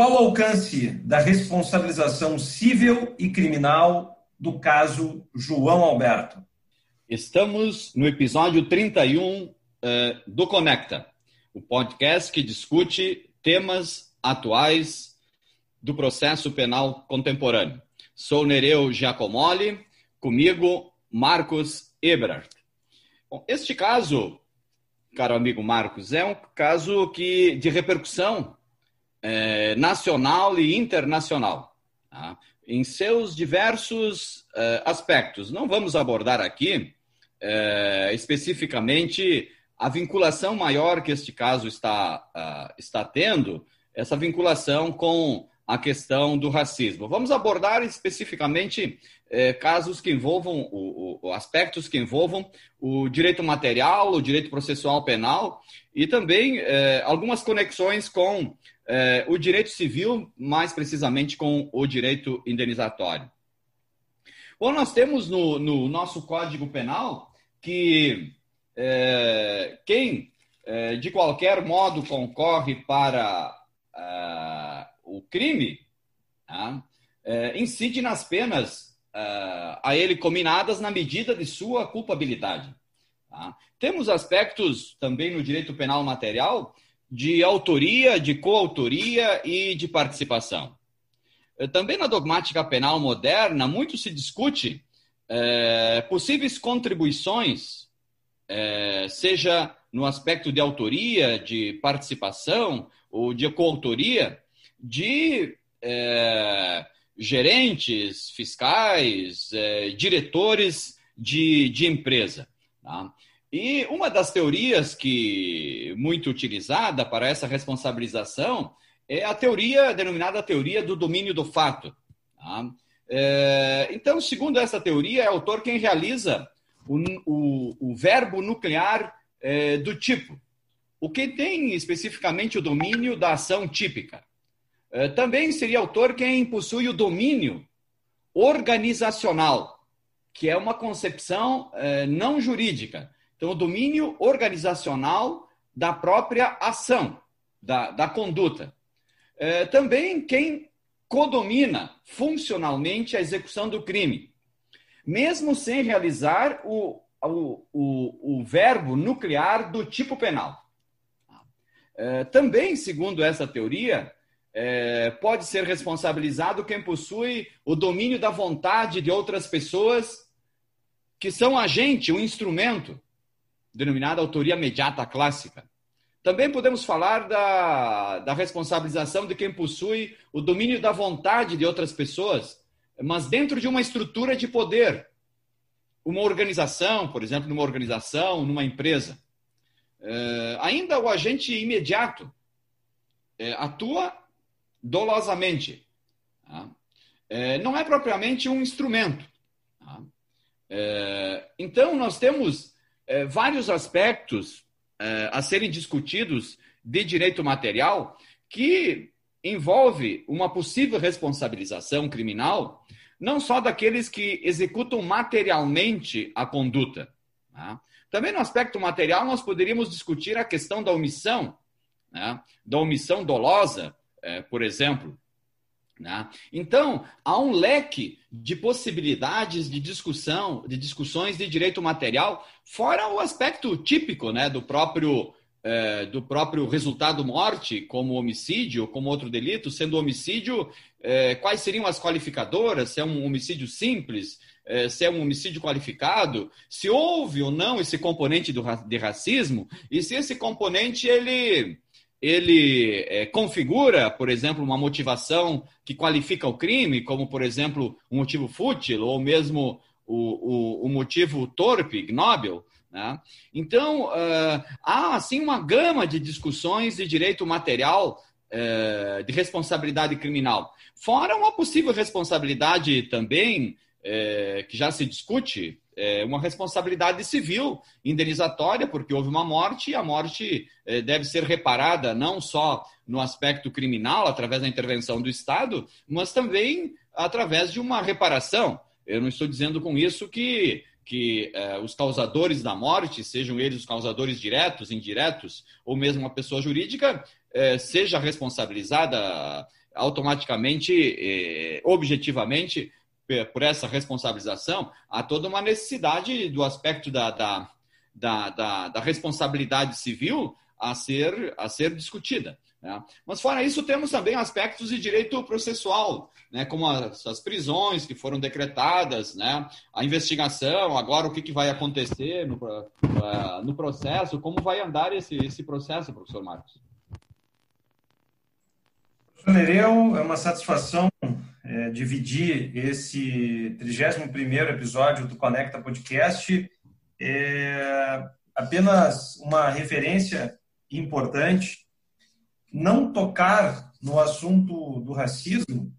Qual o alcance da responsabilização civil e criminal do caso João Alberto? Estamos no episódio 31 uh, eh, do Conecta, o podcast que discute temas atuais do processo penal contemporâneo. Sou Nereu Giacomoli, comigo Marcos Eberhardt. Bom, este caso, caro amigo Marcos, é um caso que de repercussão é, nacional e internacional, tá? em seus diversos é, aspectos. Não vamos abordar aqui é, especificamente a vinculação maior que este caso está, uh, está tendo, essa vinculação com a questão do racismo. Vamos abordar especificamente eh, casos que envolvam, o, o, aspectos que envolvam o direito material, o direito processual penal e também eh, algumas conexões com eh, o direito civil, mais precisamente com o direito indenizatório. Bom, nós temos no, no nosso Código Penal que quem de qualquer modo concorre para ah, o crime tá? é, incide nas penas uh, a ele combinadas na medida de sua culpabilidade. Tá? Temos aspectos também no direito penal material de autoria, de coautoria e de participação. É, também na dogmática penal moderna, muito se discute é, possíveis contribuições, é, seja no aspecto de autoria, de participação ou de coautoria, de é, gerentes fiscais, é, diretores de, de empresa. Tá? E uma das teorias que muito utilizada para essa responsabilização é a teoria denominada teoria do domínio do fato. Tá? É, então, segundo essa teoria, é o autor quem realiza o, o, o verbo nuclear é, do tipo, o que tem especificamente o domínio da ação típica. Eh, também seria autor quem possui o domínio organizacional, que é uma concepção eh, não jurídica. Então, o domínio organizacional da própria ação, da, da conduta. Eh, também quem codomina funcionalmente a execução do crime, mesmo sem realizar o, o, o, o verbo nuclear do tipo penal. Também, segundo essa teoria, é, pode ser responsabilizado quem possui o domínio da vontade de outras pessoas que são agente, um instrumento, denominada autoria imediata clássica. Também podemos falar da, da responsabilização de quem possui o domínio da vontade de outras pessoas, mas dentro de uma estrutura de poder. Uma organização, por exemplo, numa organização, numa empresa. É, ainda o agente imediato é, atua dolosamente. Tá? É, não é propriamente um instrumento. Tá? É, então, nós temos é, vários aspectos é, a serem discutidos de direito material que envolve uma possível responsabilização criminal, não só daqueles que executam materialmente a conduta. Tá? Também no aspecto material, nós poderíamos discutir a questão da omissão, né? da omissão dolosa, é, por exemplo. Né? Então, há um leque de possibilidades de discussão, de discussões de direito material, fora o aspecto típico né, do próprio é, do próprio resultado morte, como homicídio, como outro delito, sendo homicídio, é, quais seriam as qualificadoras, se é um homicídio simples, é, se é um homicídio qualificado, se houve ou não esse componente do, de racismo, e se esse componente ele ele é, configura, por exemplo, uma motivação que qualifica o crime, como, por exemplo, um motivo fútil ou mesmo o, o, o motivo torpe, ignóbil. Né? Então, uh, há assim uma gama de discussões de direito material uh, de responsabilidade criminal. Fora uma possível responsabilidade também, uh, que já se discute, é, uma responsabilidade civil indenizatória, porque houve uma morte e a morte é, deve ser reparada não só no aspecto criminal, através da intervenção do Estado, mas também através de uma reparação. Eu não estou dizendo com isso que, que é, os causadores da morte, sejam eles os causadores diretos, indiretos, ou mesmo uma pessoa jurídica, é, seja responsabilizada automaticamente, eh, objetivamente, por essa responsabilização, há toda uma necessidade do aspecto da, da, da, da, da responsabilidade civil a ser, a ser discutida. Né? Mas, fora isso, temos também aspectos de direito processual, né? como as, as prisões que foram decretadas, né? a investigação, agora o que, que vai acontecer no, uh, no processo, como vai andar esse, esse processo, professor Marcos? Professor Nereu, é uma satisfação é, dividir esse 31º episódio do Conecta Podcast. É apenas uma referência importante não tocar no assunto do racismo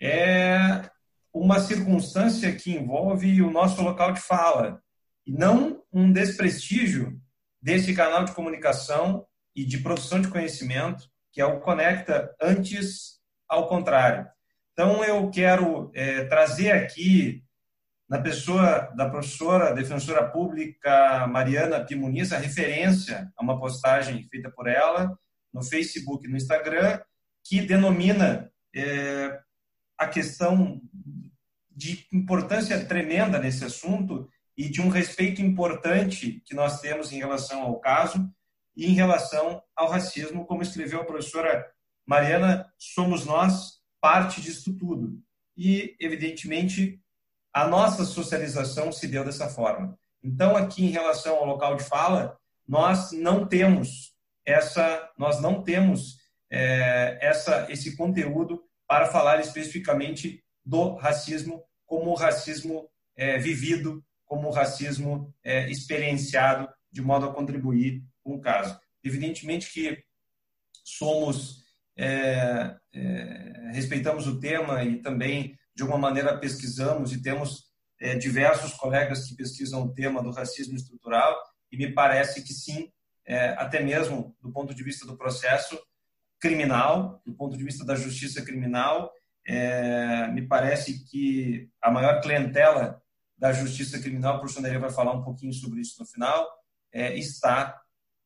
é uma circunstância que envolve o nosso local de fala e não um desprestígio desse canal de comunicação e de produção de conhecimento que é o Conecta, antes ao contrário. Então, eu quero é, trazer aqui, na pessoa da professora defensora pública Mariana Pimuniz, a referência a uma postagem feita por ela, no Facebook e no Instagram, que denomina é, a questão de importância tremenda nesse assunto e de um respeito importante que nós temos em relação ao caso e em relação ao racismo, como escreveu a professora Mariana, somos nós parte disso tudo. E, evidentemente, a nossa socialização se deu dessa forma. Então, aqui em relação ao local de fala, nós não temos essa, nós não temos é, essa, esse conteúdo para falar especificamente do racismo como o racismo é, vivido, como o racismo é, experienciado, de modo a contribuir com o caso. Evidentemente que somos, é, é, respeitamos o tema e também, de alguma maneira, pesquisamos e temos é, diversos colegas que pesquisam o tema do racismo estrutural e me parece que sim, é, até mesmo do ponto de vista do processo criminal, do ponto de vista da justiça criminal, é, me parece que a maior clientela da justiça criminal, o professor Nery vai falar um pouquinho sobre isso no final, é, está,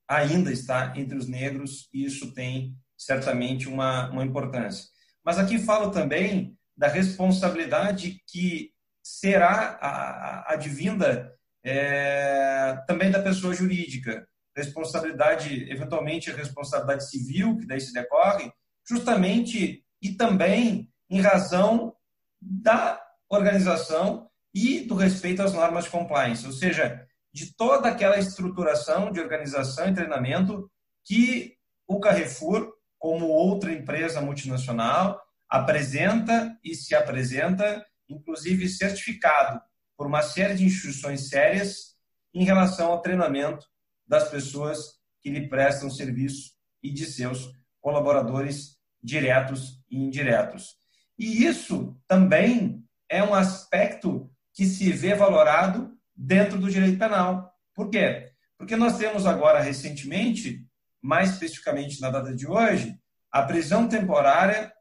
ainda está entre os negros, e isso tem certamente uma, uma importância. Mas aqui falo também da responsabilidade que será advinda é, também da pessoa jurídica responsabilidade, eventualmente responsabilidade civil, que daí se decorre, justamente e também em razão da organização e do respeito às normas de compliance, ou seja, de toda aquela estruturação de organização e treinamento que o Carrefour, como outra empresa multinacional, apresenta e se apresenta, inclusive certificado por uma série de instituições sérias em relação ao treinamento das pessoas que lhe prestam serviço e de seus colaboradores diretos e indiretos. E isso também é um aspecto que se vê valorado dentro do direito penal. Por quê? Porque nós temos agora, recentemente, mais especificamente na data de hoje, a prisão temporária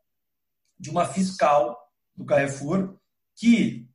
de uma fiscal do Carrefour que,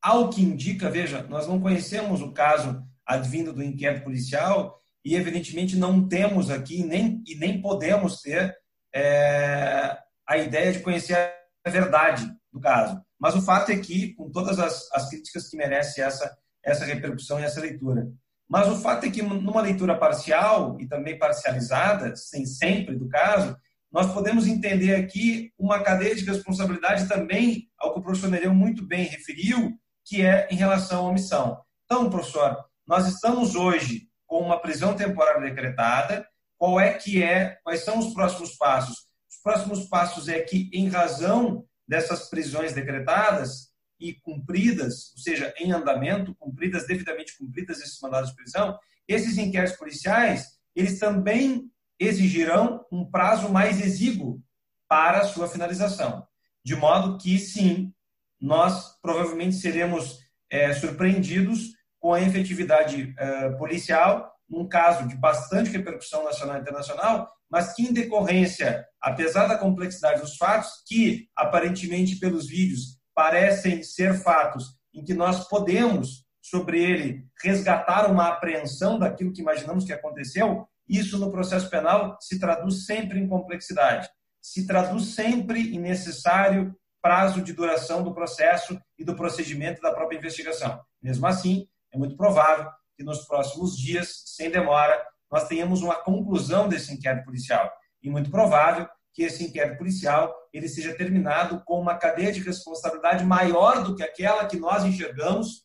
ao que indica, veja, nós não conhecemos o caso advindo do inquérito policial e, evidentemente, não temos aqui nem, e nem podemos ter é, a ideia de conhecer a verdade do caso. Mas o fato é que, com todas as, as críticas que merece essa, essa repercussão e essa leitura, mas o fato é que, numa leitura parcial e também parcializada, sem sempre do caso, nós podemos entender aqui uma cadeia de responsabilidade também, ao que o professor Nereu muito bem referiu, que é em relação à omissão. Então, professor, nós estamos hoje com uma prisão temporária decretada. Qual é que é? Quais são os próximos passos? Os próximos passos é que, em razão dessas prisões decretadas e cumpridas, ou seja, em andamento, cumpridas devidamente cumpridas esses mandados de prisão, esses inquéritos policiais eles também exigirão um prazo mais exíguo para a sua finalização, de modo que sim, nós provavelmente seremos é, surpreendidos com a efetividade uh, policial, num caso de bastante repercussão nacional e internacional, mas que, em decorrência, apesar da complexidade dos fatos, que aparentemente pelos vídeos parecem ser fatos em que nós podemos, sobre ele, resgatar uma apreensão daquilo que imaginamos que aconteceu, isso no processo penal se traduz sempre em complexidade. se traduz sempre em necessário prazo de duração do processo e do procedimento da própria investigação. Mesmo assim, é muito provável que nos próximos dias, sem demora, nós tenhamos uma conclusão desse inquérito policial. E muito provável que esse inquérito policial ele seja terminado com uma cadeia de responsabilidade maior do que aquela que nós enxergamos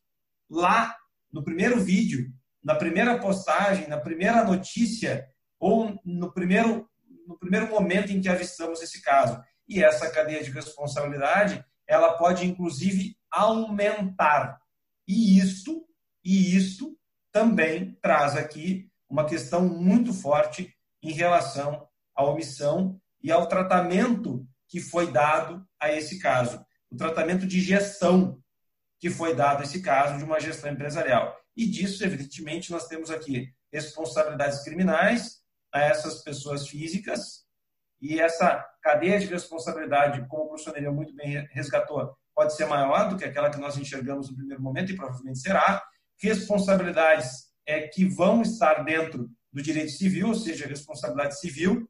lá no primeiro vídeo, na primeira postagem, na primeira notícia ou no primeiro no primeiro momento em que avistamos esse caso. E essa cadeia de responsabilidade, ela pode inclusive aumentar. E isto, e isto também traz aqui uma questão muito forte em relação à omissão e ao tratamento que foi dado a esse caso, o tratamento de gestão que foi dado a esse caso de uma gestão empresarial. E disso, evidentemente, nós temos aqui responsabilidades criminais a essas pessoas físicas e essa cadeia de responsabilidade, como o professor muito bem resgatou, pode ser maior do que aquela que nós enxergamos no primeiro momento e provavelmente será. Responsabilidades é, que vão estar dentro do direito civil, ou seja, responsabilidade civil.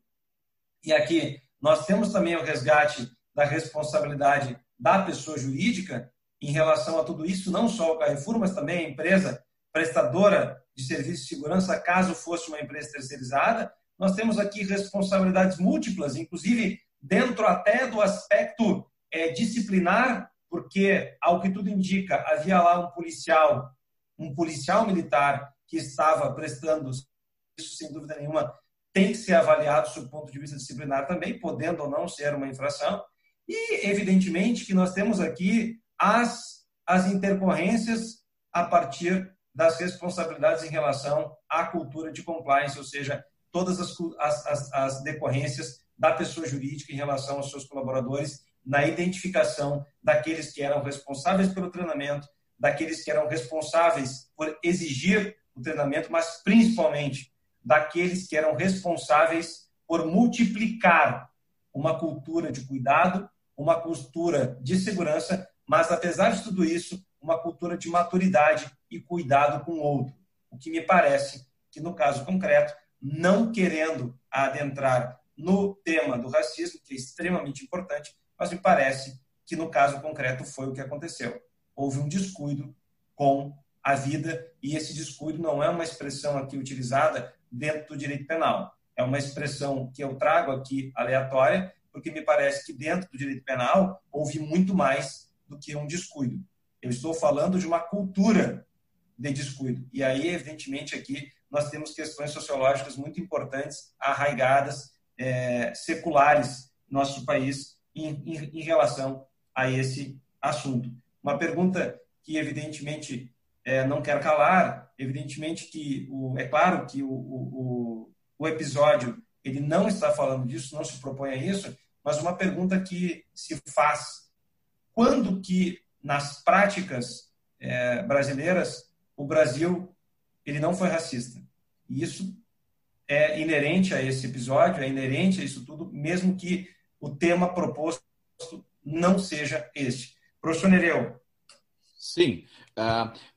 E aqui nós temos também o resgate da responsabilidade da pessoa jurídica em relação a tudo isso, não só o Carrefour, mas também a empresa prestadora de serviço de segurança, caso fosse uma empresa terceirizada. Nós temos aqui responsabilidades múltiplas, inclusive dentro até do aspecto é, disciplinar, porque, ao que tudo indica, havia lá um policial, um policial militar que estava prestando isso, sem dúvida nenhuma, tem que ser avaliado sob o ponto de vista disciplinar também, podendo ou não ser uma infração. E, evidentemente, que nós temos aqui as, as intercorrências a partir das responsabilidades em relação à cultura de compliance, ou seja, todas as, as, as decorrências da pessoa jurídica em relação aos seus colaboradores na identificação daqueles que eram responsáveis pelo treinamento, daqueles que eram responsáveis por exigir o treinamento, mas principalmente daqueles que eram responsáveis por multiplicar uma cultura de cuidado, uma cultura de segurança, mas apesar de tudo isso, uma cultura de maturidade e cuidado com o outro. O que me parece que no caso concreto, não querendo adentrar no tema do racismo, que é extremamente importante, mas me parece que no caso concreto foi o que aconteceu. Houve um descuido com a vida e esse descuido não é uma expressão aqui utilizada dentro do direito penal. É uma expressão que eu trago aqui aleatória, porque me parece que dentro do direito penal houve muito mais do que um descuido. Eu estou falando de uma cultura de descuido. E aí, evidentemente, aqui nós temos questões sociológicas muito importantes, arraigadas, é, seculares no nosso país em, em, em relação a esse assunto. Uma pergunta que, evidentemente, é, não quero calar, evidentemente que o, é claro que o, o, o episódio ele não está falando disso, não se propõe a isso, mas uma pergunta que se faz: quando que nas práticas é, brasileiras o Brasil ele não foi racista? E isso é inerente a esse episódio, é inerente a isso tudo, mesmo que o tema proposto não seja este. Professor Nereu. Sim,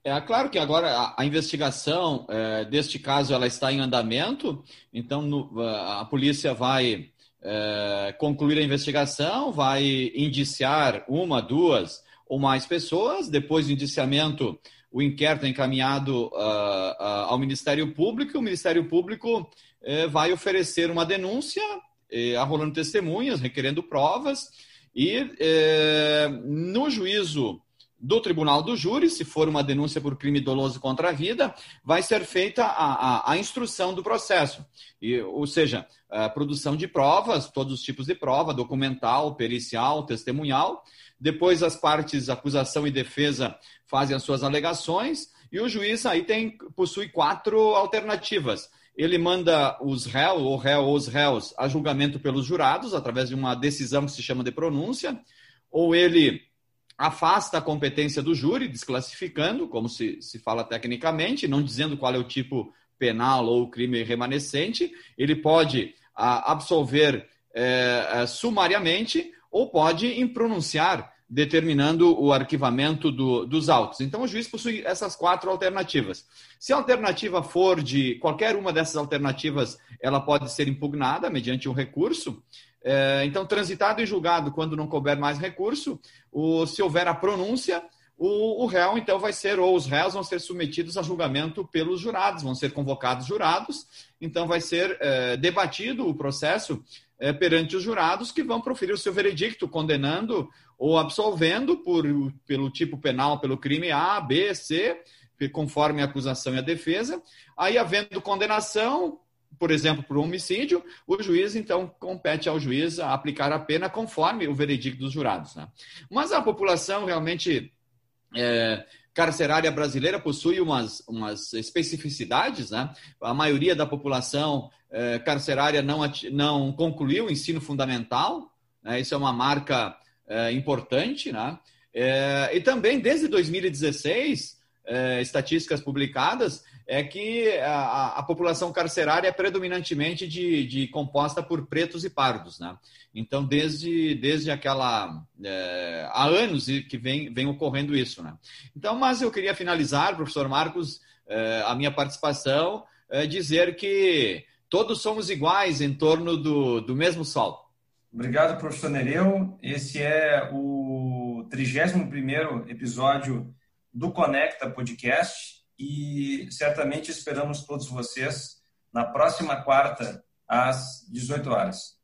é, é claro que agora a, investigação é, deste caso ela está em andamento, então no, a polícia vai é, concluir a investigação, vai indiciar uma, duas ou mais pessoas. Depois do indiciamento, o inquérito é encaminhado uh, uh, ao Ministério Público. O Ministério Público uh, vai oferecer uma denúncia, eh, arrolando testemunhas, requerendo provas, e eh, no juízo do Tribunal do Júri, se for uma denúncia por crime doloso contra a vida, vai ser feita a, a, a instrução do processo. E, ou seja, a produção de provas, todos os tipos de prova, documental, pericial, testemunhal. Depois as partes, acusação e defesa, fazem as suas alegações, e o juiz aí tem, possui quatro alternativas. Ele manda os réus, ou réu ou os réus, a julgamento pelos jurados, através de uma decisão que se chama de pronúncia, ou ele afasta a competência do júri, desclassificando, como se, se fala tecnicamente, não dizendo qual é o tipo penal ou crime remanescente. Ele pode a, absolver é, sumariamente ou pode impronunciar, determinando o arquivamento do, dos autos. Então, o juiz possui essas quatro alternativas. Se a alternativa for de qualquer uma dessas alternativas, ela pode ser impugnada mediante um recurso. É, então, transitado e julgado quando não couber mais recurso, o, se houver a pronúncia, o, o réu, então, vai ser, ou os réus vão ser submetidos a julgamento pelos jurados, vão ser convocados jurados, então vai ser é, debatido o processo é, perante os jurados que vão proferir o seu veredicto, condenando ou absolvendo por, pelo tipo penal, pelo crime A, B, C, conforme a acusação e a defesa. Aí, havendo condenação, por exemplo, por homicídio, o juiz, então, compete ao juiz aplicar a pena conforme o veredicto dos jurados. Né? Mas a população realmente é, carcerária brasileira possui umas, umas especificidades. Né? A maioria da população é, carcerária não, não concluiu o ensino fundamental, né? isso é uma marca é, importante. Né? É, e também, desde 2016, é, estatísticas publicadas, é que a, a, população carcerária é predominantemente de, de, composta por pretos e pardos, né? Então, desde, desde aquela... É, há anos que vem, vem ocorrendo isso, né? Então, mas eu queria finalizar, professor Marcos, é, a minha participação, é, dizer que todos somos iguais em torno do, do mesmo sol. Obrigado, professor Nereu. Esse é o 31º episódio do Conecta Podcast e certamente esperamos todos vocês na próxima quarta, às 18 horas.